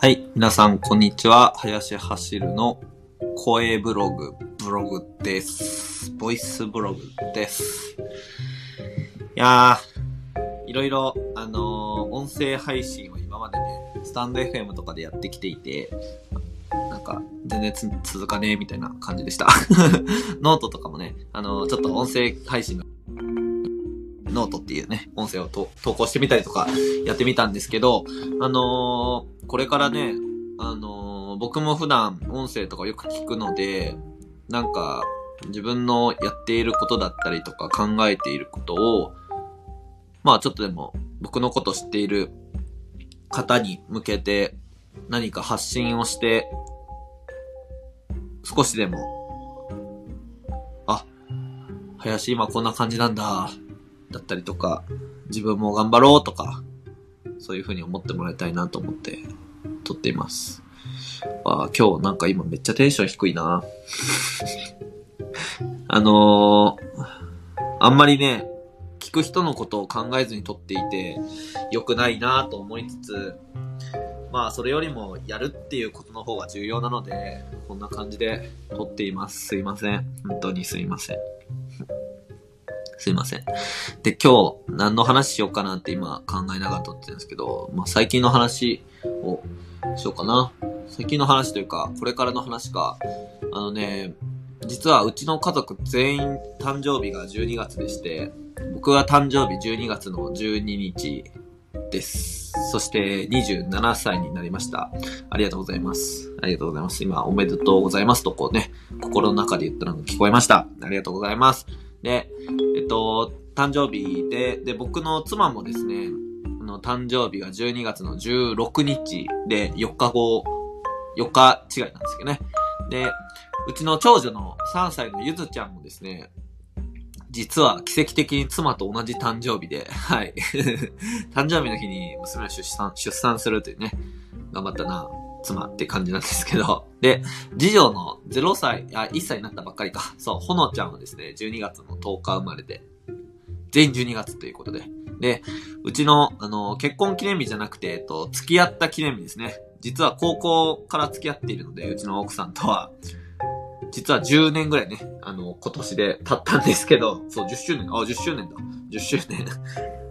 はい。皆さん、こんにちは。林走るの声ブログ、ブログです。ボイスブログです。いやー、いろいろ、あのー音声配信を今までね、 stand.fm とかでやってきていて、なんか、全然続かねえみたいな感じでした。ノートとかもね、あのーちょっと音声配信のノートっていうね、音声を投稿してみたりとかやってみたんですけど、あのーこれからね、あのー僕も普段音声とかよく聞くので、なんか、自分のやっていることだったりとか考えていることを、まあちょっとでも僕のこと知っている方に向けて何か発信をして、少しでも、あ、林今こんな感じなんだ、だったりとか、自分も頑張ろうとか、そういう風に思ってもらいたいなと思って撮っています。あ今日なんか今めっちゃテンション低いな。あのー、あんまりね、聞く人のことを考えずに撮っていて良くないなと思いつつ、まあそれよりもやるっていうことの方が重要なので、こんな感じで撮っています。すいません。本当にすいません。すいません。で、今日何の話しようかなって今考えながら撮ってるんですけど、まあ最近の話をしようかな。最近の話というか、これからの話か。あのね、実はうちの家族全員誕生日が12月でして、僕は誕生日12月の12日です。そして27歳になりました。ありがとうございます。ありがとうございます。今、おめでとうございますとこうね、心の中で言ったのが聞こえました。ありがとうございます。で、えっと、誕生日で、で、僕の妻もですね、あの、誕生日が12月の16日で4日後、4日違いなんですけどね。で、うちの長女の3歳のゆずちゃんもですね、実は奇跡的に妻と同じ誕生日で、はい。誕生日の日に娘を出産、出産するというね、頑張ったな、妻って感じなんですけど。で、次女の0歳、あ、1歳になったばっかりか。そう、ほのちゃんはですね、12月の10日生まれで、全12月ということで。で、うちの、あの、結婚記念日じゃなくて、えっと、付き合った記念日ですね。実は高校から付き合っているので、うちの奥さんとは、実は10年ぐらいね、あの、今年で経ったんですけど、そう、10周年、あ、10周年だ。10周年。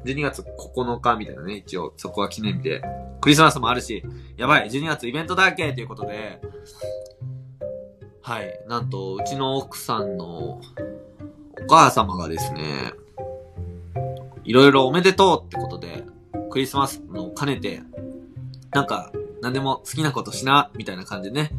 12月9日みたいなね、一応、そこは記念日で。クリスマスもあるし、やばい、12月イベントだらけということで、はい、なんと、うちの奥さんのお母様がですね、いろいろおめでとうってことで、クリスマスの兼ねて、なんか、何でも好きなことしな、みたいな感じでね、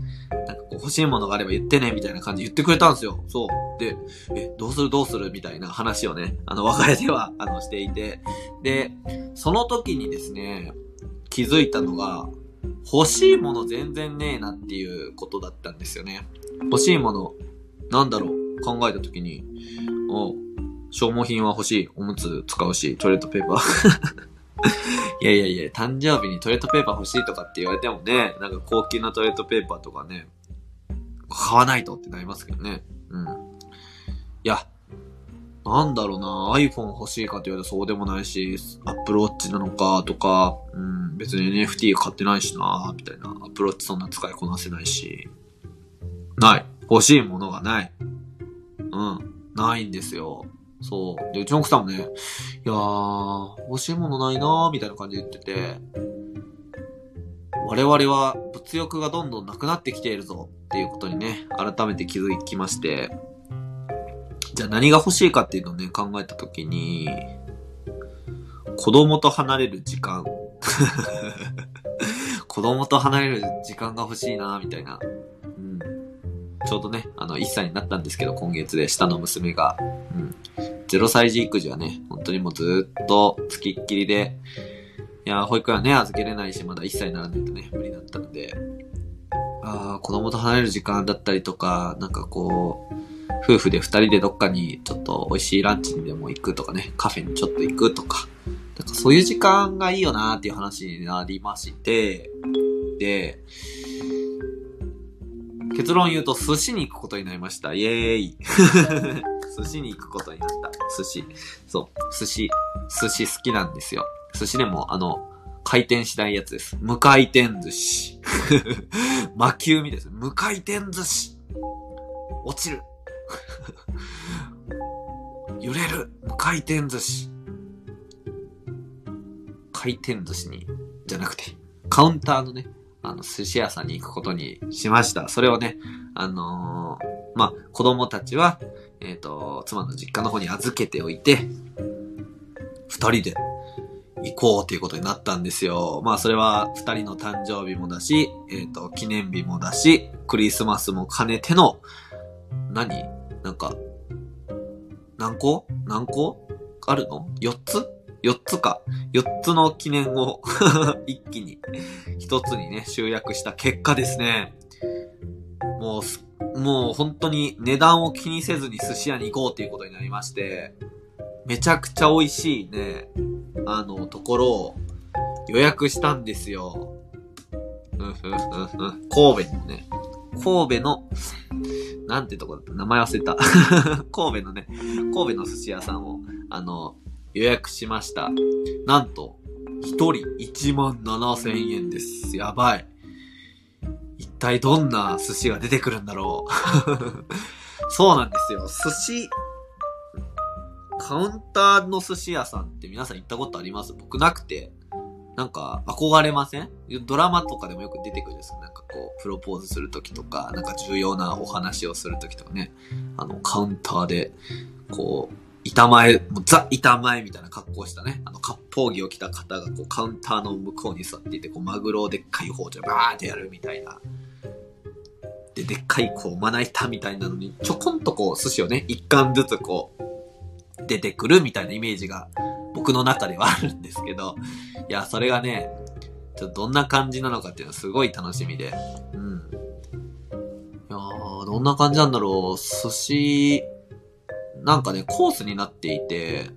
欲しいものがあれば言ってね、みたいな感じで言ってくれたんですよ。そう。で、え、どうする？どうする？みたいな話をね、あの、別れでは、あの、していて。で、その時にですね、気づいたのが、欲しいもの全然ねえなっていうことだったんですよね。欲しいもの、なんだろう？考えた時に、お消耗品は欲しい。おむつ使うし、トイレットペーパー。いやいやいや、誕生日にトイレットペーパー欲しいとかって言われてもね、なんか高級なトイレットペーパーとかね、買わないとってなりますけどね。うん。いや、なんだろうな iPhone 欲しいかって言われそうでもないし、Apple Watch なのかとか、うん、別に NFT 買ってないしなみたいな。Apple Watch そんな使いこなせないし。ない。欲しいものがない。うん。ないんですよ。そう。で、うちの奥さんもね、いやー、欲しいものないなーみたいな感じで言ってて、我々は物欲がどんどんなくなってきているぞっていうことにね、改めて気づきまして、じゃあ何が欲しいかっていうのをね、考えたときに、子供と離れる時間。子供と離れる時間が欲しいなみたいな。うん。ちょうどね、あの、1歳になったんですけど、今月で下の娘が。うん。0歳児育児はね、本当にもうずっと付きっきりで、いや、保育園はね、預けれないし、まだ1歳にならないとね、無理、あ、子供と離れる時間だったりとか、なんかこう、夫婦で二人でどっかにちょっと美味しいランチにでも行くとかね、カフェにちょっと行くとか、なんかそういう時間がいいよなっていう話になりまして、で、結論言うと寿司に行くことになりました。イエーイ。寿司に行くことになった。寿司。そう。寿司。寿司好きなんですよ。寿司でも、あの、回転しないやつです。無回転寿司。魔球みたいです。無回転寿司。落ちる。揺れる。無回転寿司。回転寿司に、じゃなくて、カウンターのね、あの、寿司屋さんに行くことにしました。それをね、あのー、まあ、子供たちは、えっ、ー、と、妻の実家の方に預けておいて、二人で行こうということになったんですよ。まあ、それは二人の誕生日もだし、えっ、ー、と、記念日もだし、クリスマスも兼ねての、何？なんか、何個？何個？あるの ?4 つ？4つか。4つの記念を 一気に1つにね、集約した結果ですね。もう、もう本当に値段を気にせずに寿司屋に行こうっていうことになりまして、めちゃくちゃ美味しいね、あの、ところを予約したんですよ。うんふんふんふん。神戸にね、神戸の、なんてとこだった？名前忘れた。神戸のね、神戸の寿司屋さんを、あの、予約しました。なんと、一人1万7千円です。やばい。一体どんな寿司が出てくるんだろう。そうなんですよ。寿司、カウンターの寿司屋さんって皆さん行ったことあります？僕なくて。なんか、憧れません？ドラマとかでもよく出てくるんですよなんかこう、プロポーズするときとか、なんか重要なお話をするときとかね。あの、カウンターで、こう、板前、もうザ板前みたいな格好したね、あの、割烹着を着た方がこうカウンターの向こうに座っていて、こうマグロをでっかい包丁バーってやるみたいな。で、でっかいこうまな板みたいなのに、ちょこんとこう寿司をね、一貫ずつこう、出てくるみたいなイメージが僕の中ではあるんですけど、いや、それがね、ちょっとどんな感じなのかっていうのはすごい楽しみで、うん。いやー、どんな感じなんだろう。寿司、なんかね、コースになっていて、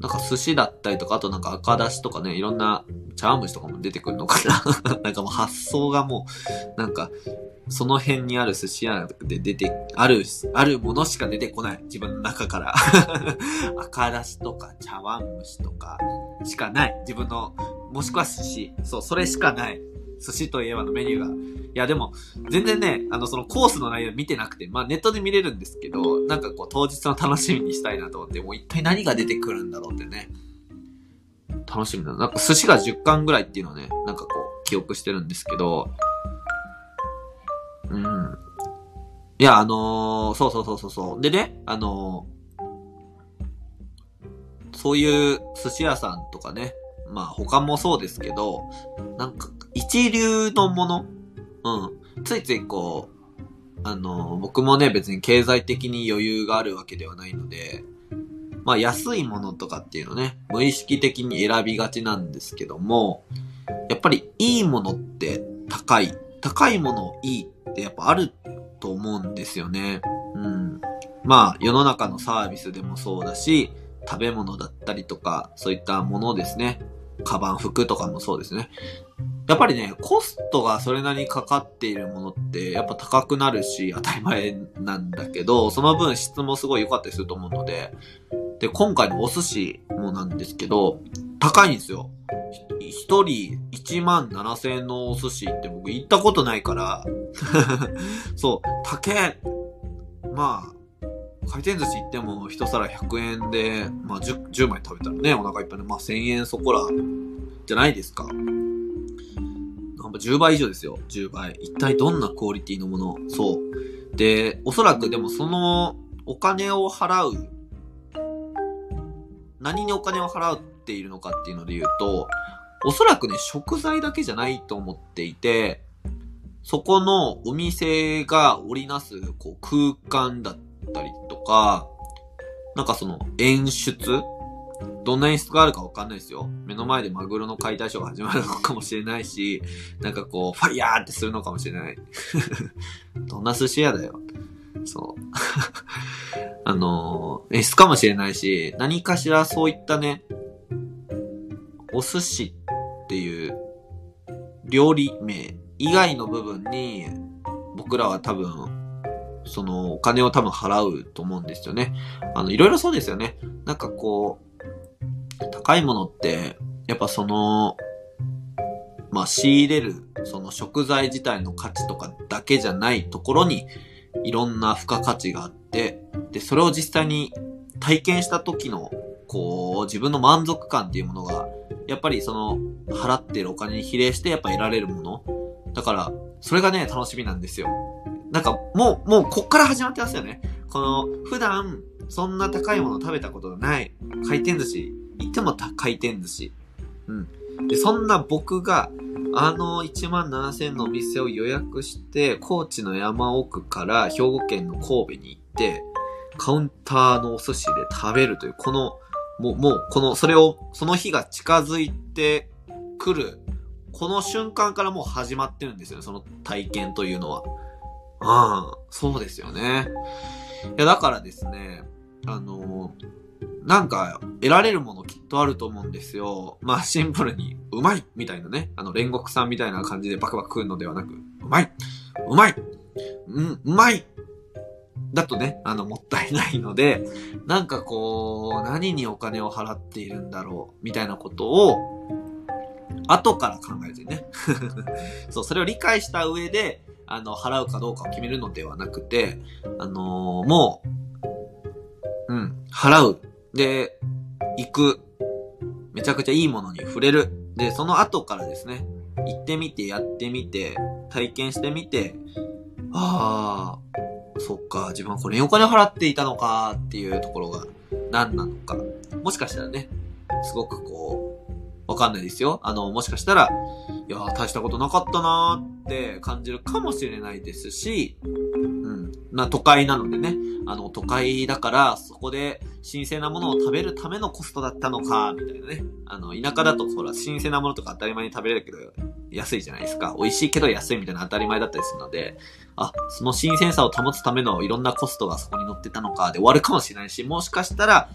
なんか寿司だったりとか、あとなんか赤だしとかね、いろんな茶碗蒸しとかも出てくるのかな なんかもう発想がもう、なんか、その辺にある寿司屋で出て、ある、あるものしか出てこない。自分の中から 赤だしとか茶碗蒸しとかしかない。自分の、もしくは寿司。そう、それしかない。寿司といえばのメニューが。いや、でも、全然ね、あの、そのコースの内容見てなくて、まあネットで見れるんですけど、なんかこう当日の楽しみにしたいなと思って、もう一体何が出てくるんだろうってね。楽しみだな。なんか寿司が10巻ぐらいっていうのをね、なんかこう、記憶してるんですけど、いや、あのー、そうそうそうそうそう。でね、あのー、そういう寿司屋さんとかね、まあ他もそうですけど、なんか一流のものうん。ついついこう、あの、僕もね、別に経済的に余裕があるわけではないので、まあ安いものとかっていうのね、無意識的に選びがちなんですけども、やっぱりいいものって高い。高いものいいってやっぱあると思うんですよね。うん。まあ世の中のサービスでもそうだし、食べ物だったりとか、そういったものですね。カバン、服とかもそうですね。やっぱりね、コストがそれなりにかかっているものって、やっぱ高くなるし、当たり前なんだけど、その分質もすごい良かったりすると思うので、で、今回のお寿司もなんですけど、高いんですよ。一人1万7千円のお寿司って僕行ったことないから、そう、高え。まあ、回転寿司行っても一皿100円で、まあ 10, 10枚食べたらね、お腹いっぱいで、まあ1000円そこら、じゃないですか。10倍以上ですよ。10倍。一体どんなクオリティのもの？そう。で、おそらくでもそのお金を払う、何にお金を払っているのかっていうので言うと、おそらくね、食材だけじゃないと思っていて、そこのお店が織りなすこう空間だったりとか、なんかその演出どんな演出があるかわかんないですよ。目の前でマグロの解体ショーが始まるのかもしれないし、なんかこう、ファイヤーってするのかもしれない。どんな寿司屋だよ。そう。あのー、演出かもしれないし、何かしらそういったね、お寿司っていう料理名以外の部分に、僕らは多分、そのお金を多分払うと思うんですよね。あの、いろいろそうですよね。なんかこう、高いものって、やっぱその、まあ仕入れる、その食材自体の価値とかだけじゃないところに、いろんな付加価値があって、で、それを実際に体験した時の、こう、自分の満足感っていうものが、やっぱりその、払ってるお金に比例してやっぱ得られるもの。だから、それがね、楽しみなんですよ。なんか、もう、もう、こっから始まってますよね。この、普段、そんな高いもの食べたことがない、回転寿司、行っても回転寿司。うん。で、そんな僕が、あの1万7000のお店を予約して、高知の山奥から兵庫県の神戸に行って、カウンターのお寿司で食べるという、この、もう、もう、この、それを、その日が近づいてくる、この瞬間からもう始まってるんですよね、その体験というのは。ああ、そうですよね。いや、だからですね、あのなんか、得られるものきっとあると思うんですよ。まあ、シンプルに、うまいみたいなね。あの、煉獄さんみたいな感じでバクバク食うのではなく、うまいうまいうん、うまいだとね、あの、もったいないので、なんかこう、何にお金を払っているんだろう、みたいなことを、後から考えずにね。そう、それを理解した上で、あの、払うかどうかを決めるのではなくて、あのー、もう、うん、払う。で、行く。めちゃくちゃいいものに触れる。で、その後からですね、行ってみて、やってみて、体験してみて、ああ、そっか、自分はこれにお金払っていたのかっていうところが何なのか。もしかしたらね、すごくこう、わかんないですよ。あの、もしかしたら、いや大したことなかったなーって感じるかもしれないですし、うん。まあ、都会なのでね、あの、都会だから、そこで新鮮なものを食べるためのコストだったのか、みたいなね。あの、田舎だと、ほら、新鮮なものとか当たり前に食べれるけど、安いじゃないですか。美味しいけど安いみたいな当たり前だったりするので、あ、その新鮮さを保つためのいろんなコストがそこに乗ってたのかで終わるかもしれないし、もしかしたら、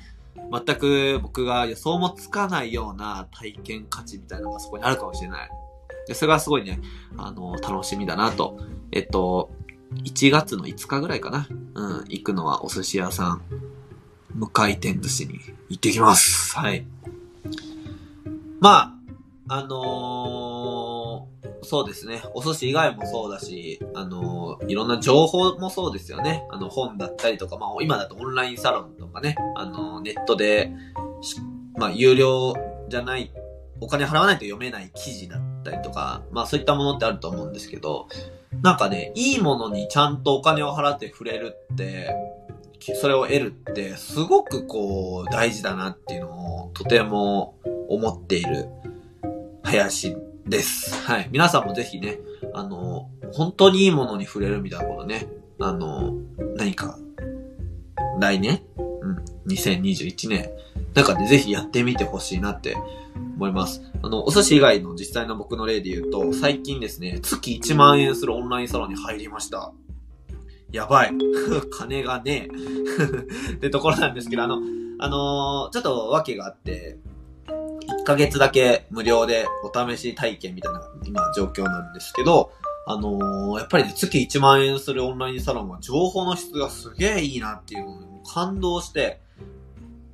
全く僕が予想もつかないような体験価値みたいなのがそこにあるかもしれない。で、それがすごいね、あの、楽しみだなと。えっと、1月の5日ぐらいかな。うん、行くのはお寿司屋さん、無回転寿司に行ってきます。はい。まあ、あのー、そうですね。お寿司以外もそうだし、あの、いろんな情報もそうですよね。あの、本だったりとか、まあ、今だとオンラインサロンとかね、あの、ネットで、まあ、有料じゃない、お金払わないと読めない記事だったりとか、まあそういったものってあると思うんですけど、なんかね、いいものにちゃんとお金を払って触れるって、それを得るって、すごくこう、大事だなっていうのを、とても思っている、林です。はい。皆さんもぜひね、あの、本当にいいものに触れるみたいなことね、あの、何か、来年？うん、2021年、中でぜひやってみてほしいなって思います。あの、お寿司以外の実際の僕の例で言うと、最近ですね、月1万円するオンラインサロンに入りました。やばい。金がねえ ってところなんですけど、あの、あのー、ちょっと訳があって、1ヶ月だけ無料でお試し体験みたいな今状況なんですけど、あのー、やっぱりね、月1万円するオンラインサロンは情報の質がすげえいいなっていうのに感動して、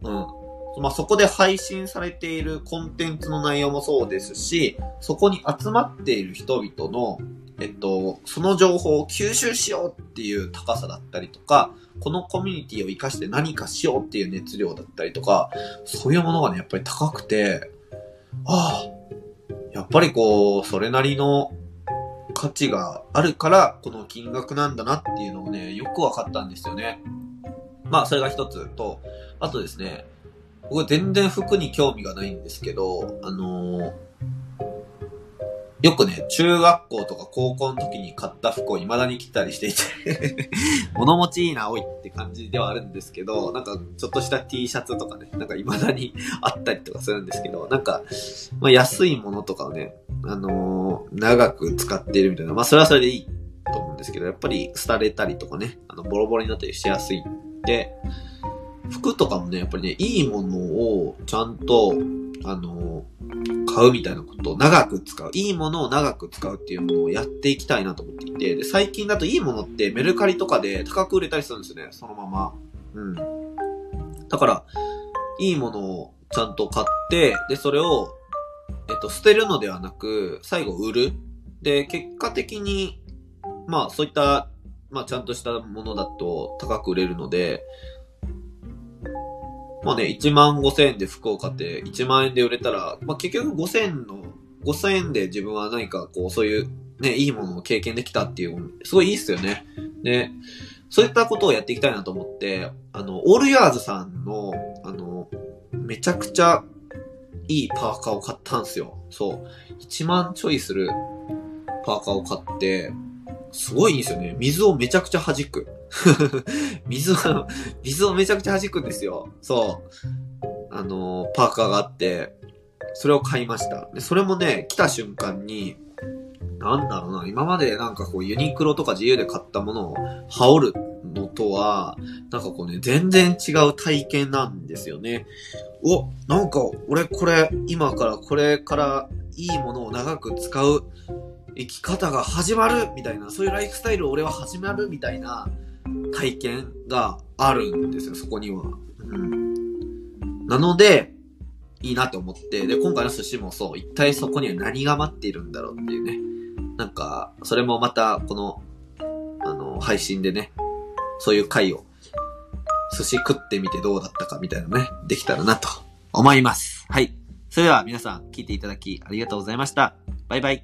うん。まあ、そこで配信されているコンテンツの内容もそうですし、そこに集まっている人々の、えっと、その情報を吸収しようっていう高さだったりとか、このコミュニティを活かして何かしようっていう熱量だったりとか、そういうものがね、やっぱり高くて、ああ、やっぱりこう、それなりの価値があるから、この金額なんだなっていうのをね、よくわかったんですよね。まあ、それが一つと、あとですね、僕全然服に興味がないんですけど、あのー、よくね、中学校とか高校の時に買った服を未だに着たりしていて。物持ちいいな、おいって感じではあるんですけど、なんか、ちょっとした T シャツとかね、なんか未だにあったりとかするんですけど、なんか、まあ、安いものとかをね、あのー、長く使っているみたいな、まあ、それはそれでいいと思うんですけど、やっぱり廃れたりとかね、あの、ボロボロになったりしやすいんで、服とかもね、やっぱりね、いいものをちゃんと、あの、買うみたいなことを長く使う。いいものを長く使うっていうものをやっていきたいなと思っていて、で、最近だといいものってメルカリとかで高く売れたりするんですよね、そのまま。うん。だから、いいものをちゃんと買って、で、それを、えっと、捨てるのではなく、最後売る。で、結果的に、まあ、そういった、まあ、ちゃんとしたものだと高く売れるので、まあね、1万5千円で服を買って1万円で売れたら、まあ結局5千円の、5千円で自分は何かこう、そういうね、いいものを経験できたっていう、すごいいいっすよね。で、そういったことをやっていきたいなと思って、あの、オールヤーズさんの、あの、めちゃくちゃいいパーカーを買ったんですよ。そう。1万ちょいするパーカーを買って、すごいいいんですよね。水をめちゃくちゃ弾く。水を、水をめちゃくちゃ弾くんですよ。そう。あの、パーカーがあって、それを買いました。で、それもね、来た瞬間に、なんだろうな、今までなんかこうユニクロとか自由で買ったものを羽織るのとは、なんかこうね、全然違う体験なんですよね。お、なんか俺これ、今からこれからいいものを長く使う生き方が始まるみたいな、そういうライフスタイルを俺は始まるみたいな体験があるんですよ、そこには。うん。なので、いいなって思って、で、今回の寿司もそう、一体そこには何が待っているんだろうっていうね。なんか、それもまた、この、あの、配信でね、そういう回を、寿司食ってみてどうだったかみたいなね、できたらなと思います。はい。それでは皆さん聞いていただきありがとうございました。バイバイ。